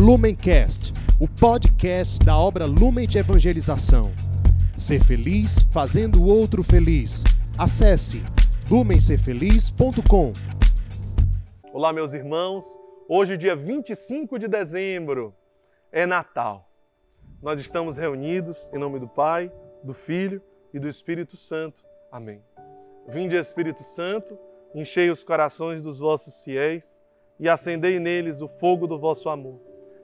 Lumencast, o podcast da obra Lumen de Evangelização. Ser feliz fazendo o outro feliz. Acesse lumencerfeliz.com. Olá, meus irmãos. Hoje, dia 25 de dezembro, é Natal. Nós estamos reunidos em nome do Pai, do Filho e do Espírito Santo. Amém. Vinde, Espírito Santo, enchei os corações dos vossos fiéis e acendei neles o fogo do vosso amor.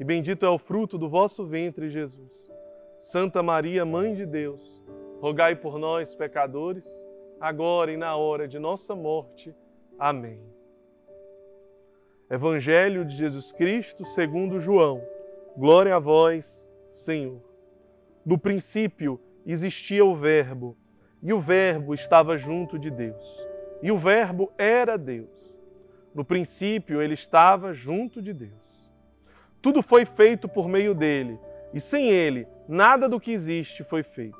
e bendito é o fruto do vosso ventre, Jesus. Santa Maria, Mãe de Deus, rogai por nós, pecadores, agora e na hora de nossa morte. Amém. Evangelho de Jesus Cristo, segundo João. Glória a vós, Senhor. No princípio existia o Verbo, e o Verbo estava junto de Deus, e o Verbo era Deus. No princípio ele estava junto de Deus. Tudo foi feito por meio dele, e sem ele, nada do que existe foi feito.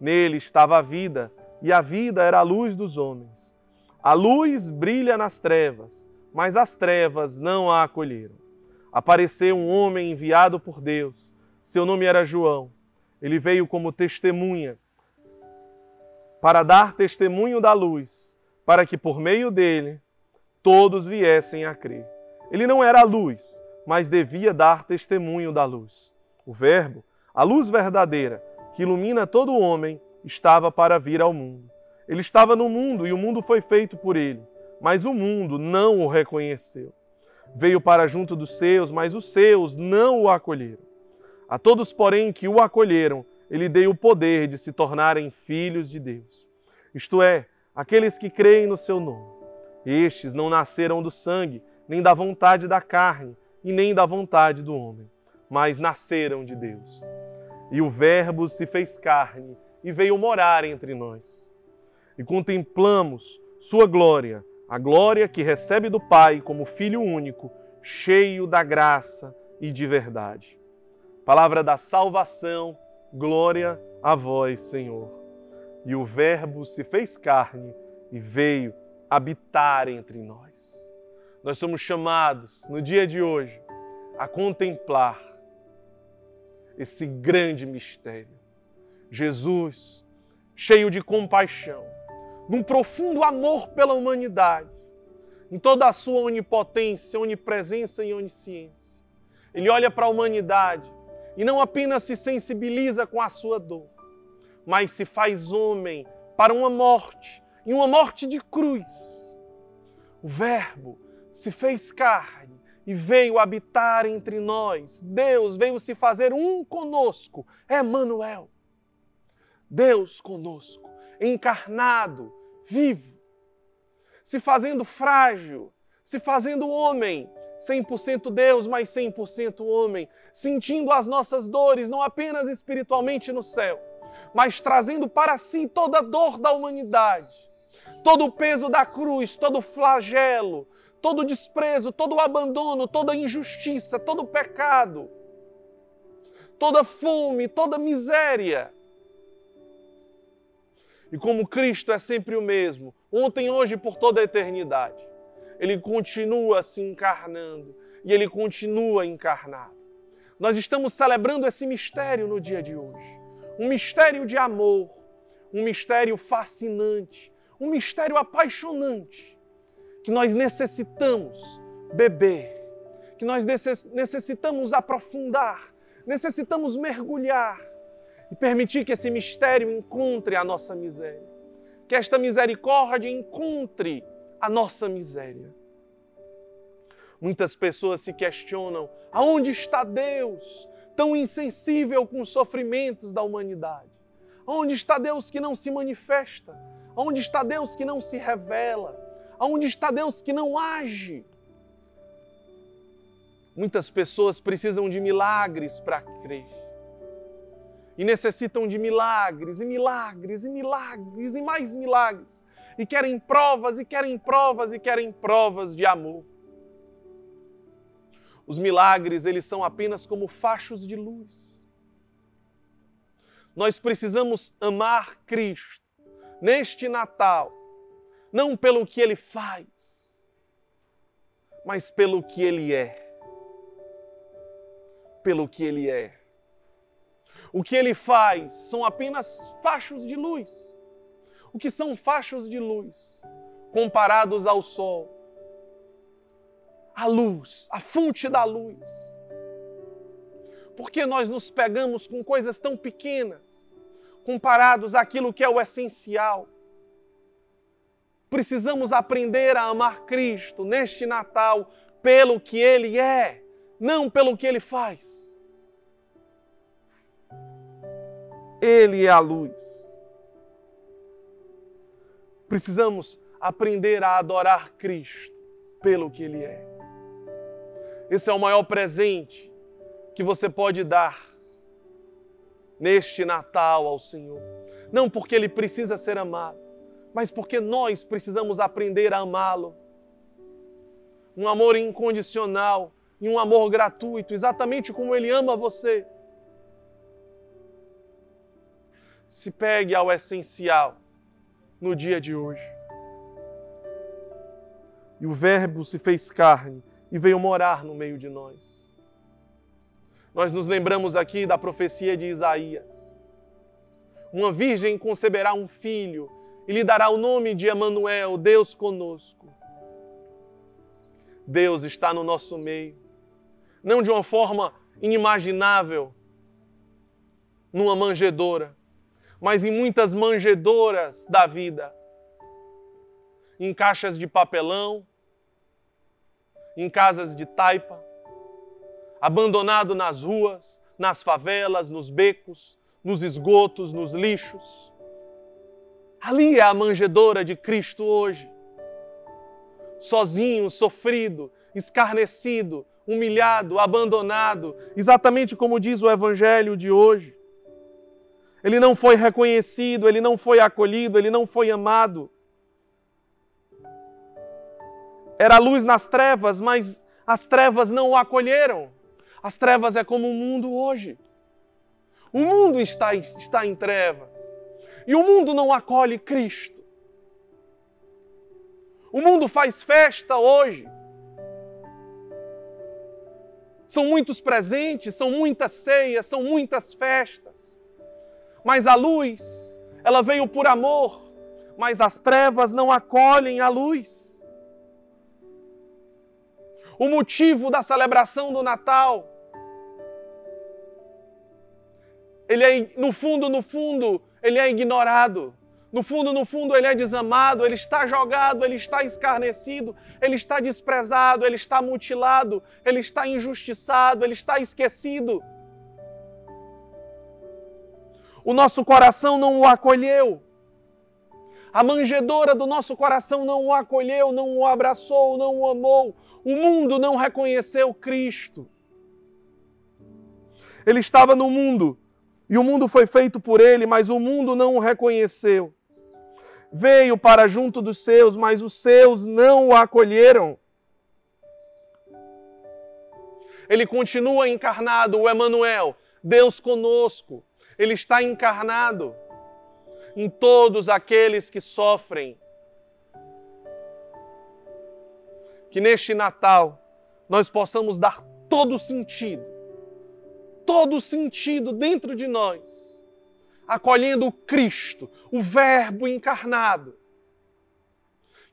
Nele estava a vida, e a vida era a luz dos homens. A luz brilha nas trevas, mas as trevas não a acolheram. Apareceu um homem enviado por Deus. Seu nome era João. Ele veio como testemunha para dar testemunho da luz, para que por meio dele todos viessem a crer. Ele não era a luz, mas devia dar testemunho da luz. O Verbo, a luz verdadeira, que ilumina todo homem, estava para vir ao mundo. Ele estava no mundo e o mundo foi feito por ele, mas o mundo não o reconheceu. Veio para junto dos seus, mas os seus não o acolheram. A todos, porém, que o acolheram, ele deu o poder de se tornarem filhos de Deus. Isto é, aqueles que creem no seu nome. Estes não nasceram do sangue, nem da vontade da carne, e nem da vontade do homem, mas nasceram de Deus. E o Verbo se fez carne e veio morar entre nós. E contemplamos Sua glória, a glória que recebe do Pai como Filho único, cheio da graça e de verdade. Palavra da salvação, glória a vós, Senhor. E o Verbo se fez carne e veio habitar entre nós nós somos chamados no dia de hoje a contemplar esse grande mistério. Jesus, cheio de compaixão, num profundo amor pela humanidade, em toda a sua onipotência, onipresença e onisciência. Ele olha para a humanidade e não apenas se sensibiliza com a sua dor, mas se faz homem para uma morte, e uma morte de cruz. O Verbo se fez carne e veio habitar entre nós. Deus veio se fazer um conosco, Emmanuel. Deus conosco, encarnado, vivo, se fazendo frágil, se fazendo homem, 100% Deus, mas 100% homem, sentindo as nossas dores, não apenas espiritualmente no céu, mas trazendo para si toda a dor da humanidade, todo o peso da cruz, todo o flagelo, todo desprezo, todo abandono, toda injustiça, todo pecado, toda fome, toda miséria. E como Cristo é sempre o mesmo, ontem, hoje e por toda a eternidade, ele continua se encarnando e ele continua encarnado. Nós estamos celebrando esse mistério no dia de hoje. Um mistério de amor, um mistério fascinante, um mistério apaixonante que nós necessitamos beber, que nós necessitamos aprofundar, necessitamos mergulhar e permitir que esse mistério encontre a nossa miséria, que esta misericórdia encontre a nossa miséria. Muitas pessoas se questionam: aonde está Deus, tão insensível com os sofrimentos da humanidade? Onde está Deus que não se manifesta? Onde está Deus que não se revela? Aonde está Deus que não age? Muitas pessoas precisam de milagres para crer. E necessitam de milagres, e milagres, e milagres, e mais milagres. E querem provas, e querem provas, e querem provas de amor. Os milagres, eles são apenas como fachos de luz. Nós precisamos amar Cristo neste Natal, não pelo que ele faz, mas pelo que ele é pelo que ele é. O que ele faz são apenas fachos de luz. O que são fachos de luz comparados ao sol? A luz, a fonte da luz. Porque nós nos pegamos com coisas tão pequenas comparados àquilo que é o essencial? Precisamos aprender a amar Cristo neste Natal pelo que Ele é, não pelo que Ele faz. Ele é a luz. Precisamos aprender a adorar Cristo pelo que Ele é. Esse é o maior presente que você pode dar neste Natal ao Senhor. Não porque Ele precisa ser amado, mas porque nós precisamos aprender a amá-lo. Um amor incondicional e um amor gratuito, exatamente como Ele ama você. se pegue ao essencial no dia de hoje. E o Verbo se fez carne e veio morar no meio de nós. Nós nos lembramos aqui da profecia de Isaías. Uma virgem conceberá um filho e lhe dará o nome de Emanuel, Deus conosco. Deus está no nosso meio, não de uma forma inimaginável, numa manjedoura, mas em muitas manjedoras da vida, em caixas de papelão, em casas de taipa, abandonado nas ruas, nas favelas, nos becos, nos esgotos, nos lixos. Ali é a manjedoura de Cristo hoje. Sozinho, sofrido, escarnecido, humilhado, abandonado, exatamente como diz o Evangelho de hoje ele não foi reconhecido, ele não foi acolhido, ele não foi amado. Era luz nas trevas, mas as trevas não o acolheram. As trevas é como o mundo hoje. O mundo está, está em trevas. E o mundo não acolhe Cristo. O mundo faz festa hoje. São muitos presentes, são muitas ceias, são muitas festas. Mas a luz, ela veio por amor, mas as trevas não acolhem a luz. O motivo da celebração do Natal, ele é, no fundo, no fundo, ele é ignorado. No fundo, no fundo, ele é desamado, ele está jogado, ele está escarnecido, ele está desprezado, ele está mutilado, ele está injustiçado, ele está esquecido o nosso coração não o acolheu. A manjedoura do nosso coração não o acolheu, não o abraçou, não o amou. O mundo não reconheceu Cristo. Ele estava no mundo e o mundo foi feito por ele, mas o mundo não o reconheceu. Veio para junto dos seus, mas os seus não o acolheram. Ele continua encarnado, o Emanuel, Deus conosco ele está encarnado em todos aqueles que sofrem. Que neste Natal nós possamos dar todo sentido, todo sentido dentro de nós, acolhendo o Cristo, o Verbo encarnado,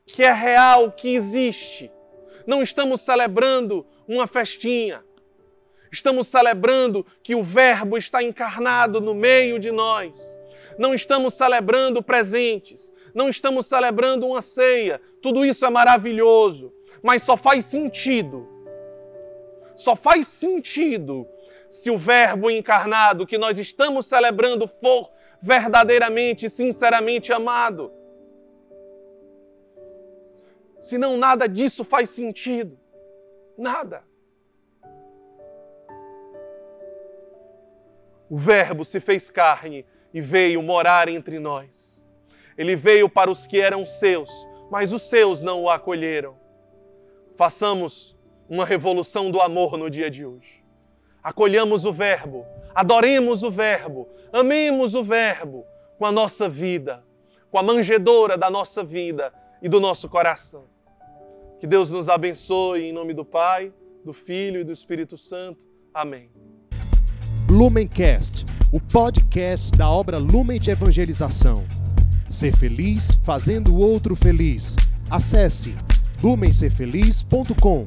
que é real, que existe. Não estamos celebrando uma festinha, Estamos celebrando que o Verbo está encarnado no meio de nós. Não estamos celebrando presentes, não estamos celebrando uma ceia. Tudo isso é maravilhoso, mas só faz sentido. Só faz sentido se o Verbo encarnado que nós estamos celebrando for verdadeiramente, sinceramente amado. Senão nada disso faz sentido. Nada. O Verbo se fez carne e veio morar entre nós. Ele veio para os que eram seus, mas os seus não o acolheram. Façamos uma revolução do amor no dia de hoje. Acolhamos o Verbo, adoremos o Verbo, amemos o Verbo com a nossa vida, com a manjedoura da nossa vida e do nosso coração. Que Deus nos abençoe em nome do Pai, do Filho e do Espírito Santo. Amém. Lumencast, o podcast da obra Lumen de Evangelização. Ser feliz fazendo o outro feliz. Acesse lumencerfeliz.com.